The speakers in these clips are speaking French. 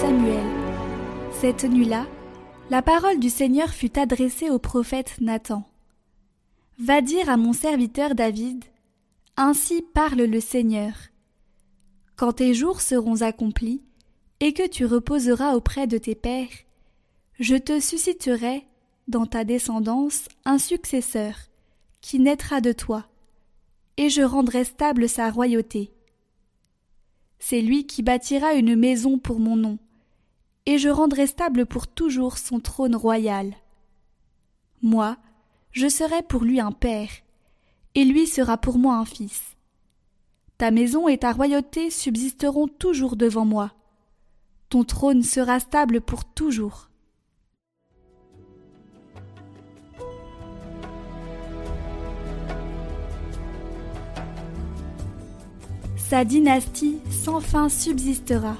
Samuel. Cette nuit-là, la parole du Seigneur fut adressée au prophète Nathan. Va dire à mon serviteur David, Ainsi parle le Seigneur. Quand tes jours seront accomplis, et que tu reposeras auprès de tes pères, je te susciterai, dans ta descendance, un successeur, qui naîtra de toi, et je rendrai stable sa royauté. C'est lui qui bâtira une maison pour mon nom, et je rendrai stable pour toujours son trône royal. Moi, je serai pour lui un père, et lui sera pour moi un fils. Ta maison et ta royauté subsisteront toujours devant moi. Ton trône sera stable pour toujours. Sa dynastie sans fin subsistera.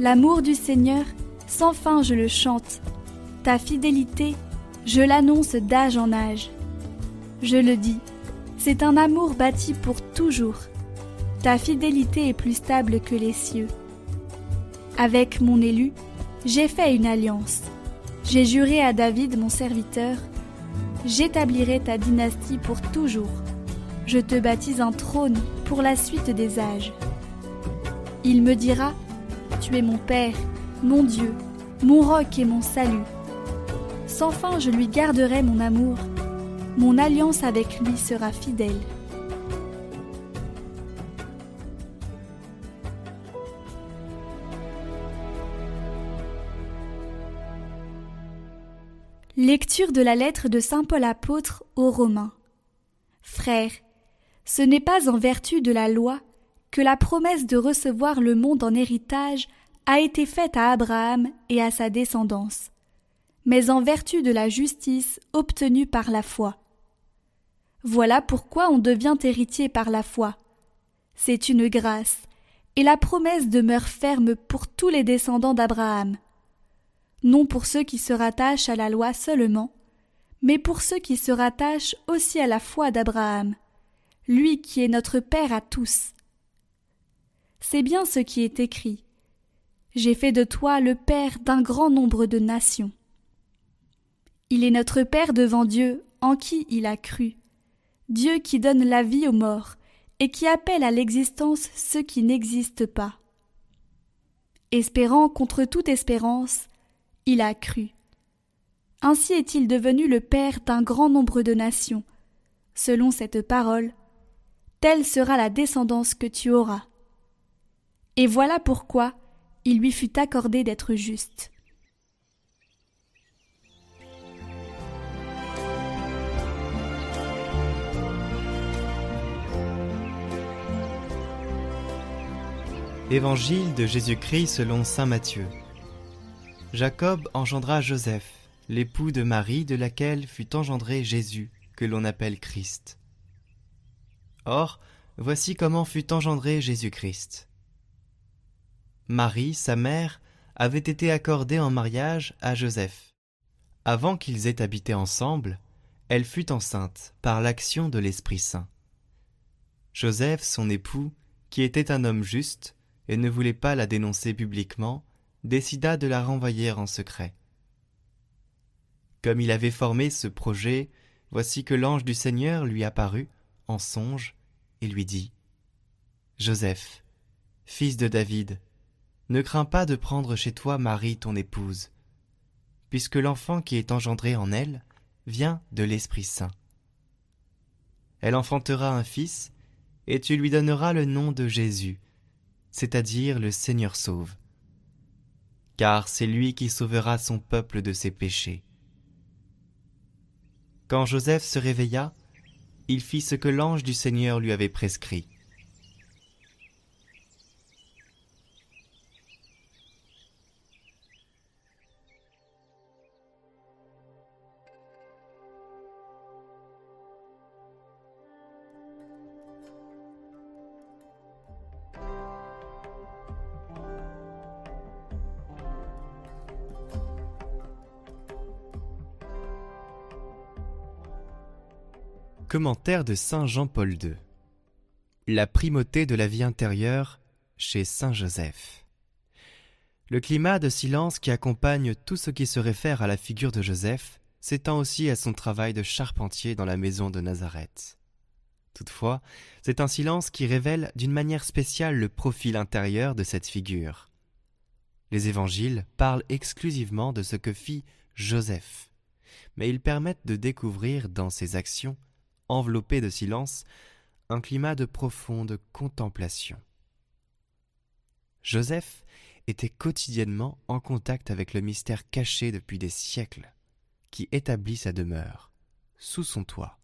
L'amour du Seigneur, sans fin je le chante. Ta fidélité, je l'annonce d'âge en âge. Je le dis, c'est un amour bâti pour toujours. Ta fidélité est plus stable que les cieux. Avec mon élu, j'ai fait une alliance. J'ai juré à David, mon serviteur, j'établirai ta dynastie pour toujours. Je te baptise un trône pour la suite des âges. Il me dira, Tu es mon Père, mon Dieu, mon roc et mon salut. Sans fin je lui garderai mon amour, mon alliance avec lui sera fidèle. Lecture de la lettre de Saint Paul apôtre aux Romains. Frères, ce n'est pas en vertu de la loi que la promesse de recevoir le monde en héritage a été faite à Abraham et à sa descendance, mais en vertu de la justice obtenue par la foi. Voilà pourquoi on devient héritier par la foi. C'est une grâce, et la promesse demeure ferme pour tous les descendants d'Abraham. Non pour ceux qui se rattachent à la loi seulement, mais pour ceux qui se rattachent aussi à la foi d'Abraham, lui qui est notre Père à tous. C'est bien ce qui est écrit. J'ai fait de toi le Père d'un grand nombre de nations. Il est notre Père devant Dieu, en qui il a cru. Dieu qui donne la vie aux morts, et qui appelle à l'existence ceux qui n'existent pas. Espérant contre toute espérance, il a cru. Ainsi est-il devenu le Père d'un grand nombre de nations. Selon cette parole, telle sera la descendance que tu auras. Et voilà pourquoi il lui fut accordé d'être juste. Évangile de Jésus-Christ selon Saint Matthieu. Jacob engendra Joseph, l'époux de Marie de laquelle fut engendré Jésus, que l'on appelle Christ. Or, voici comment fut engendré Jésus-Christ. Marie, sa mère, avait été accordée en mariage à Joseph. Avant qu'ils aient habité ensemble, elle fut enceinte par l'action de l'Esprit Saint. Joseph, son époux, qui était un homme juste et ne voulait pas la dénoncer publiquement, décida de la renvoyer en secret. Comme il avait formé ce projet, voici que l'ange du Seigneur lui apparut en songe et lui dit Joseph, fils de David, ne crains pas de prendre chez toi Marie ton épouse, puisque l'enfant qui est engendré en elle vient de l'Esprit Saint. Elle enfantera un fils, et tu lui donneras le nom de Jésus, c'est-à-dire le Seigneur sauve. Car c'est lui qui sauvera son peuple de ses péchés. Quand Joseph se réveilla, il fit ce que l'ange du Seigneur lui avait prescrit. Commentaire de Saint Jean-Paul II La primauté de la vie intérieure chez Saint Joseph Le climat de silence qui accompagne tout ce qui se réfère à la figure de Joseph s'étend aussi à son travail de charpentier dans la maison de Nazareth. Toutefois, c'est un silence qui révèle d'une manière spéciale le profil intérieur de cette figure. Les évangiles parlent exclusivement de ce que fit Joseph, mais ils permettent de découvrir dans ses actions, enveloppées de silence, un climat de profonde contemplation. Joseph était quotidiennement en contact avec le mystère caché depuis des siècles qui établit sa demeure, sous son toit.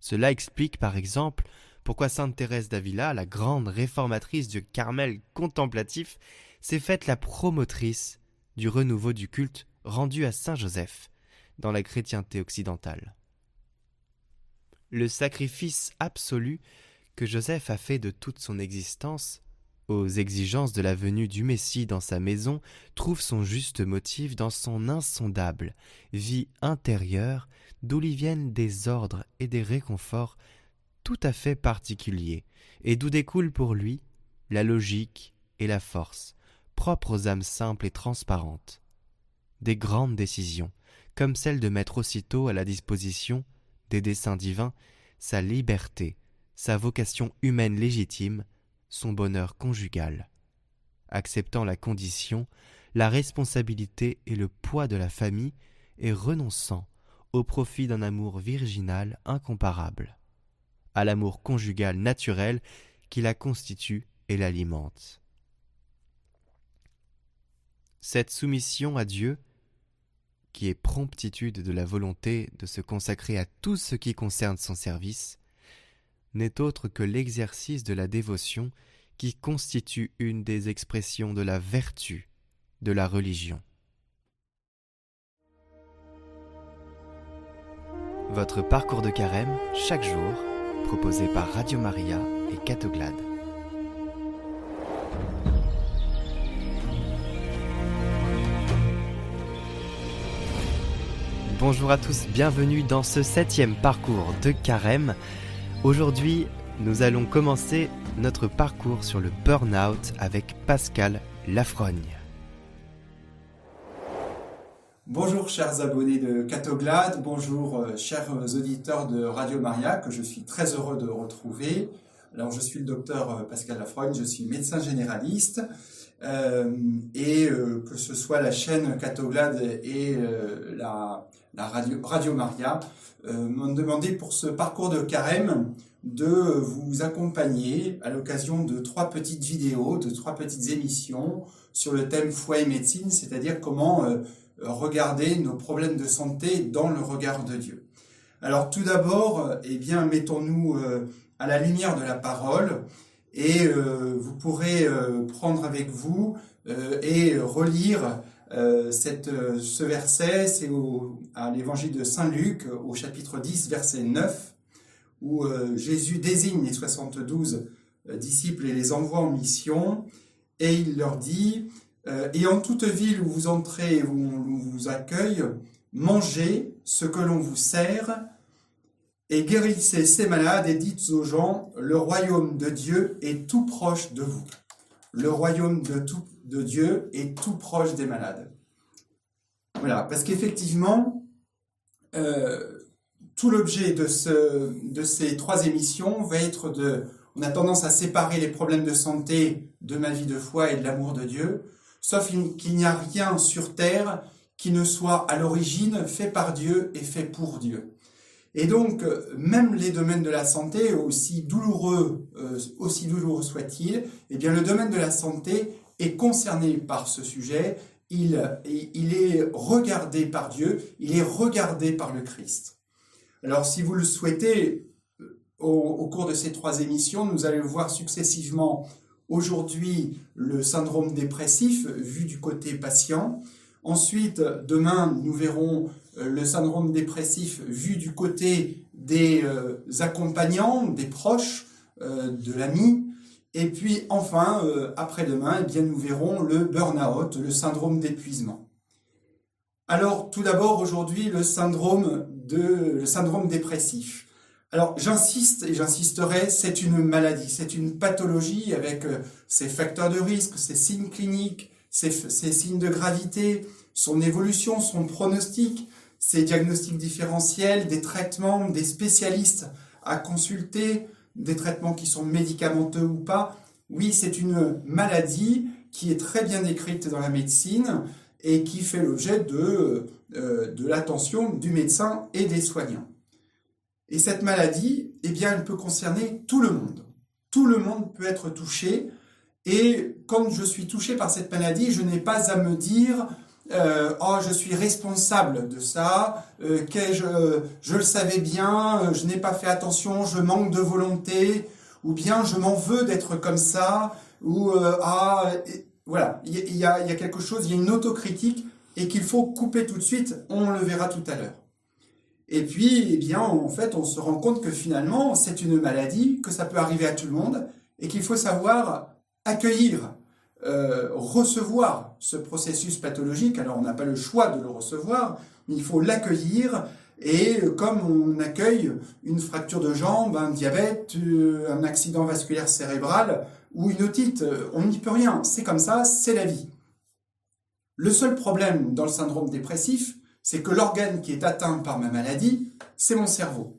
Cela explique par exemple pourquoi sainte Thérèse d'Avila, la grande réformatrice du Carmel contemplatif, s'est faite la promotrice du renouveau du culte rendu à Saint Joseph dans la chrétienté occidentale. Le sacrifice absolu que Joseph a fait de toute son existence aux exigences de la venue du Messie dans sa maison trouve son juste motif dans son insondable vie intérieure d'où lui viennent des ordres et des réconforts tout à fait particuliers et d'où découlent pour lui la logique et la force propres aux âmes simples et transparentes. Des grandes décisions, comme celle de mettre aussitôt à la disposition des desseins divins sa liberté, sa vocation humaine légitime, son bonheur conjugal, acceptant la condition, la responsabilité et le poids de la famille et renonçant au profit d'un amour virginal incomparable, à l'amour conjugal naturel qui la constitue et l'alimente. Cette soumission à Dieu, qui est promptitude de la volonté de se consacrer à tout ce qui concerne son service, n'est autre que l'exercice de la dévotion qui constitue une des expressions de la vertu de la religion. Votre parcours de carême chaque jour, proposé par Radio Maria et Catoglade. Bonjour à tous, bienvenue dans ce septième parcours de carême. Aujourd'hui, nous allons commencer notre parcours sur le burn-out avec Pascal Lafrogne. Bonjour chers abonnés de Catoglade, bonjour euh, chers auditeurs de Radio Maria que je suis très heureux de retrouver. Alors je suis le docteur euh, Pascal Lafrogne, je suis médecin généraliste euh, et que ce soit la chaîne Catoglade et la, la, radio, radio Maria m'ont demandé pour ce parcours de carême de vous accompagner à l'occasion de trois petites vidéos, de trois petites émissions sur le thème foi et médecine, c'est-à-dire comment euh, regarder nos problèmes de santé dans le regard de Dieu. Alors tout d'abord, eh bien, mettons-nous euh, à la lumière de la parole et euh, vous pourrez prendre avec vous et relire cette, ce verset, c'est à l'évangile de Saint Luc au chapitre 10, verset 9 où euh, Jésus désigne les 72 euh, disciples et les envoie en mission, et il leur dit, euh, et en toute ville où vous entrez et où on vous accueille, mangez ce que l'on vous sert, et guérissez ces malades et dites aux gens, le royaume de Dieu est tout proche de vous. Le royaume de, Dieu est tout proche des malades. Voilà, parce qu'effectivement, tout l'objet de ces trois émissions va être de... On a tendance à séparer les problèmes de santé de ma vie de foi et de l'amour de Dieu, sauf qu'il n'y a rien sur Terre qui ne soit à l'origine fait par Dieu et fait pour Dieu. Et donc, même les domaines de la santé, aussi douloureux, euh, aussi soit-il, eh bien, le domaine de la santé est concerné par ce sujet. Il, est regardé par Dieu, il est regardé par le Christ. Alors, si vous le souhaitez, euh, au, cours de ces trois émissions, nous allons voir successivement aujourd'hui le syndrome dépressif vu du côté patient. Ensuite, demain, nous verrons euh, le syndrome dépressif vu du côté des euh, accompagnants, des proches, de l'ami. Et puis enfin, après-demain, eh nous verrons le burn-out, le syndrome d'épuisement. Alors, tout d'abord, aujourd'hui, le syndrome syndrome dépressif. Alors j'insiste et j'insisterai, c'est une maladie, c'est une pathologie avec euh, ses facteurs de risque, ses signes cliniques, ses, ses signes de gravité, son évolution, son pronostic, ses diagnostics différentiels, des traitements, des spécialistes à consulter, des traitements qui sont médicamenteux ou pas. Oui, c'est une maladie qui est très bien décrite dans la médecine et qui fait l'objet de, euh, de l'attention du médecin et des soignants. Et cette maladie, eh bien, elle peut concerner tout le monde. Tout le monde peut être touché. Et quand je suis touché par cette maladie, je n'ai pas à me dire euh, oh je suis responsable de ça, euh, que je, je le savais bien, euh, je n'ai pas fait attention, je manque de volonté, ou bien je m'en veux d'être comme ça, ou euh, ah voilà, il y, a, il y a quelque chose, il y a une autocritique et qu'il faut couper tout de suite, on le verra tout à l'heure. Et puis, eh bien, en fait, on se rend compte que finalement, c'est une maladie, que ça peut arriver à tout le monde, et qu'il faut savoir accueillir, euh, recevoir ce processus pathologique. Alors, on n'a pas le choix de le recevoir, mais il faut l'accueillir. Et comme on accueille une fracture de jambe, un diabète, euh, un accident vasculaire cérébral ou une otite, on n'y peut rien. C'est comme ça, c'est la vie. Le seul problème dans le syndrome dépressif, c'est que l'organe qui est atteint par ma maladie, c'est mon cerveau.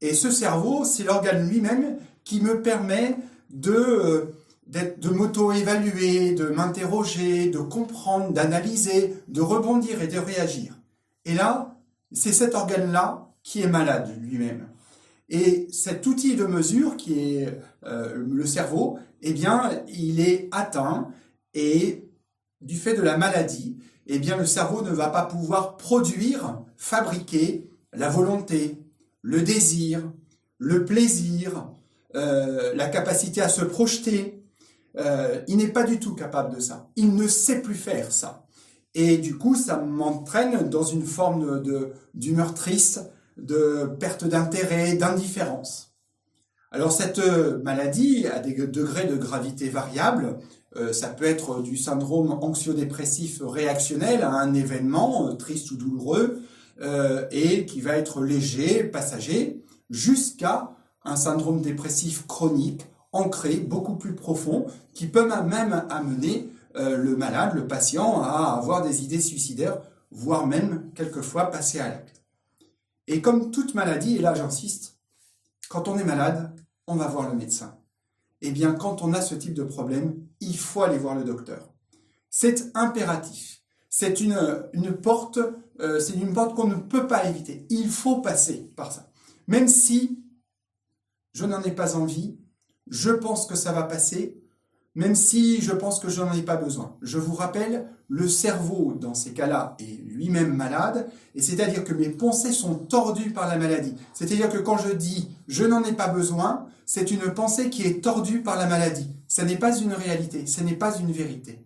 Et ce cerveau, c'est l'organe lui-même qui me permet de, euh, de m'auto-évaluer, de m'interroger, de comprendre, d'analyser, de rebondir et de réagir. Et là, c'est cet organe-là qui est malade lui-même. Et cet outil de mesure qui est euh, le cerveau, eh bien, il est atteint et du fait de la maladie, eh bien le cerveau ne va pas pouvoir produire, fabriquer la volonté, le désir, le plaisir, euh, la capacité à se projeter. Euh, il n'est pas du tout capable de ça. Il ne sait plus faire ça. Et du coup, ça m'entraîne dans une forme d'humeur triste, de perte d'intérêt, d'indifférence. Alors cette maladie a des degrés de gravité variables. Euh, ça peut être du syndrome anxio-dépressif réactionnel à un événement euh, triste ou douloureux euh, et qui va être léger, passager, jusqu'à un syndrome dépressif chronique, ancré, beaucoup plus profond, qui peut même amener le malade, le patient, à avoir des idées suicidaires, voire même quelquefois passer à l'acte. Et comme toute maladie, et là j'insiste, quand on est malade, on va voir le médecin eh bien, quand on a ce type de problème, il faut aller voir le docteur. C'est impératif. C'est une, une porte, euh, c'est une porte qu'on ne peut pas éviter. Il faut passer par ça. Même si je n'en ai pas envie, je pense que ça va passer, même si je pense que je n'en ai pas besoin. Je vous rappelle, le cerveau, dans ces cas-là, est lui-même malade, et c'est-à-dire que mes pensées sont tordues par la maladie. C'est-à-dire que quand je dis je n'en ai pas besoin, c'est une pensée qui est tordue par la maladie. Ce n'est pas une réalité, ce n'est pas une vérité.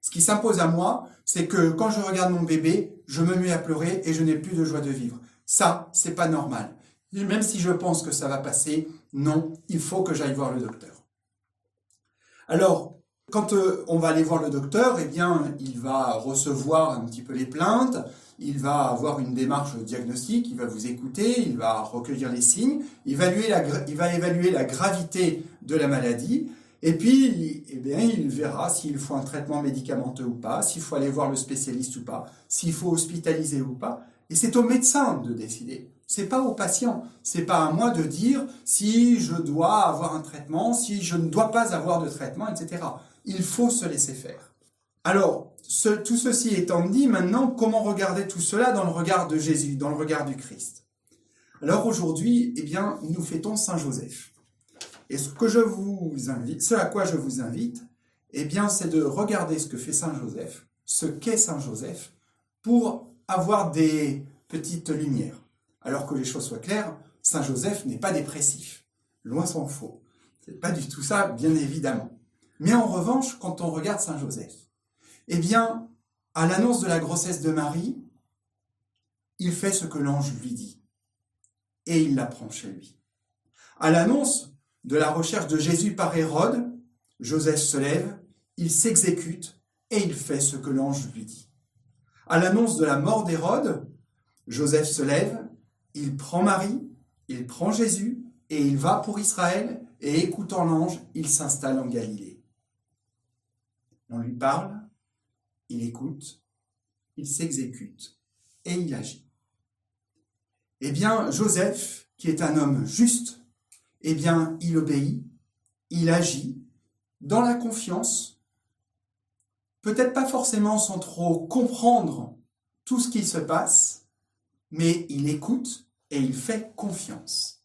Ce qui s'impose à moi, c'est que quand je regarde mon bébé, je me mets à pleurer et je n'ai plus de joie de vivre. Ça, c'est pas normal. Même si je pense que ça va passer, non, il faut que j'aille voir le docteur. Alors, quand euh, on va aller voir le docteur, eh bien, il va recevoir un petit peu les plaintes, il va avoir une démarche diagnostique, il va vous écouter, il va recueillir les signes, évaluer la, il va évaluer la gravité de la maladie, et puis, eh bien, il verra s'il faut un traitement médicamenteux ou pas, s'il faut aller voir le spécialiste ou pas, s'il faut hospitaliser ou pas. Et c'est au médecin de décider. C'est pas au patient. C'est pas à moi de dire si je dois avoir un traitement, si je ne dois pas avoir de traitement, etc. Il faut se laisser faire. Alors, tout ceci étant dit, maintenant, comment regarder tout cela dans le regard de Jésus, dans le regard du Christ? Alors aujourd'hui, eh bien, nous fêtons Saint Joseph. Et ce que je vous invite, ce à quoi je vous invite, eh bien, c'est de regarder ce que fait Saint Joseph, ce qu'est Saint Joseph, pour avoir des petites lumières. Alors que les choses soient claires, Saint Joseph n'est pas dépressif. Loin s'en faut. C'est pas du tout ça, bien évidemment. Mais en revanche, quand on regarde Saint Joseph, eh bien, à l'annonce de la grossesse de Marie, il fait ce que l'ange lui dit. Et il la prend chez lui. À l'annonce de la recherche de Jésus par Hérode, Joseph se lève, il s'exécute et il fait ce que l'ange lui dit. À l'annonce de la mort d'Hérode, Joseph se lève, il prend Marie, il prend Jésus et il va pour Israël et écoutant l'ange, il s'installe en Galilée. On lui parle, il écoute, il s'exécute et il agit. Eh bien, Joseph, qui est un homme juste, eh bien, il obéit, il agit dans la confiance, peut-être pas forcément sans trop comprendre tout ce qui se passe, mais il écoute et il fait confiance.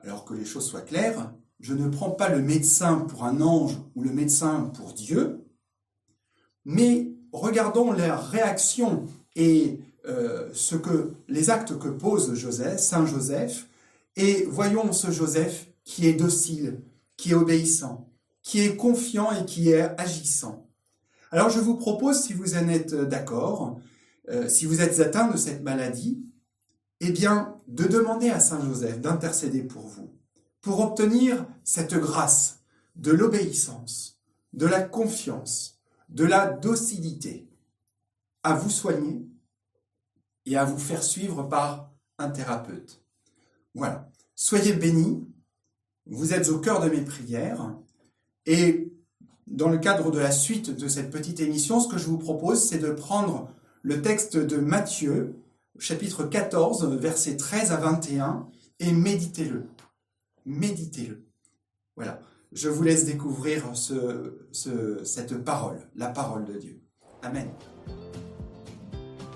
Alors que les choses soient claires, je ne prends pas le médecin pour un ange ou le médecin pour Dieu, mais regardons la réaction et euh, ce que les actes que pose Joseph, Saint Joseph, et voyons ce Joseph qui est docile, qui est obéissant, qui est confiant et qui est agissant. Alors je vous propose, si vous en êtes d'accord, euh, si vous êtes atteint de cette maladie, eh bien, de demander à Saint Joseph d'intercéder pour vous, pour obtenir cette grâce de l'obéissance, de la confiance, de la docilité, à vous soigner et à vous faire suivre par un thérapeute. Voilà. Soyez bénis, vous êtes au cœur de mes prières, et dans le cadre de la suite de cette petite émission, ce que je vous propose, c'est de prendre le texte de Matthieu, chapitre 14, versets 13 à 21, et méditez-le. Méditez-le. Voilà. Je vous laisse découvrir cette parole, la parole de Dieu. Amen.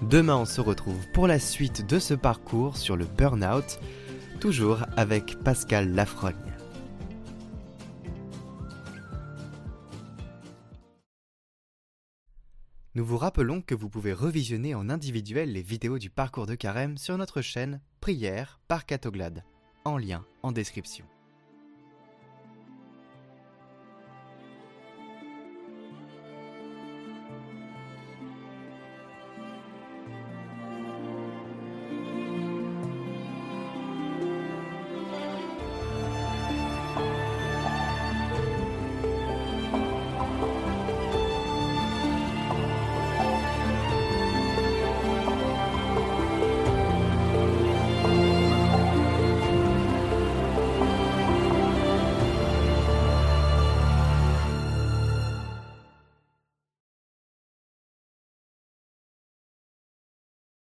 Demain, on se retrouve pour la suite de ce parcours sur le burn-out, toujours avec Pascal Lafrogne. Nous vous rappelons que vous pouvez revisionner en individuel les vidéos du parcours de carême sur notre chaîne Prière par Catoglade, en lien en description.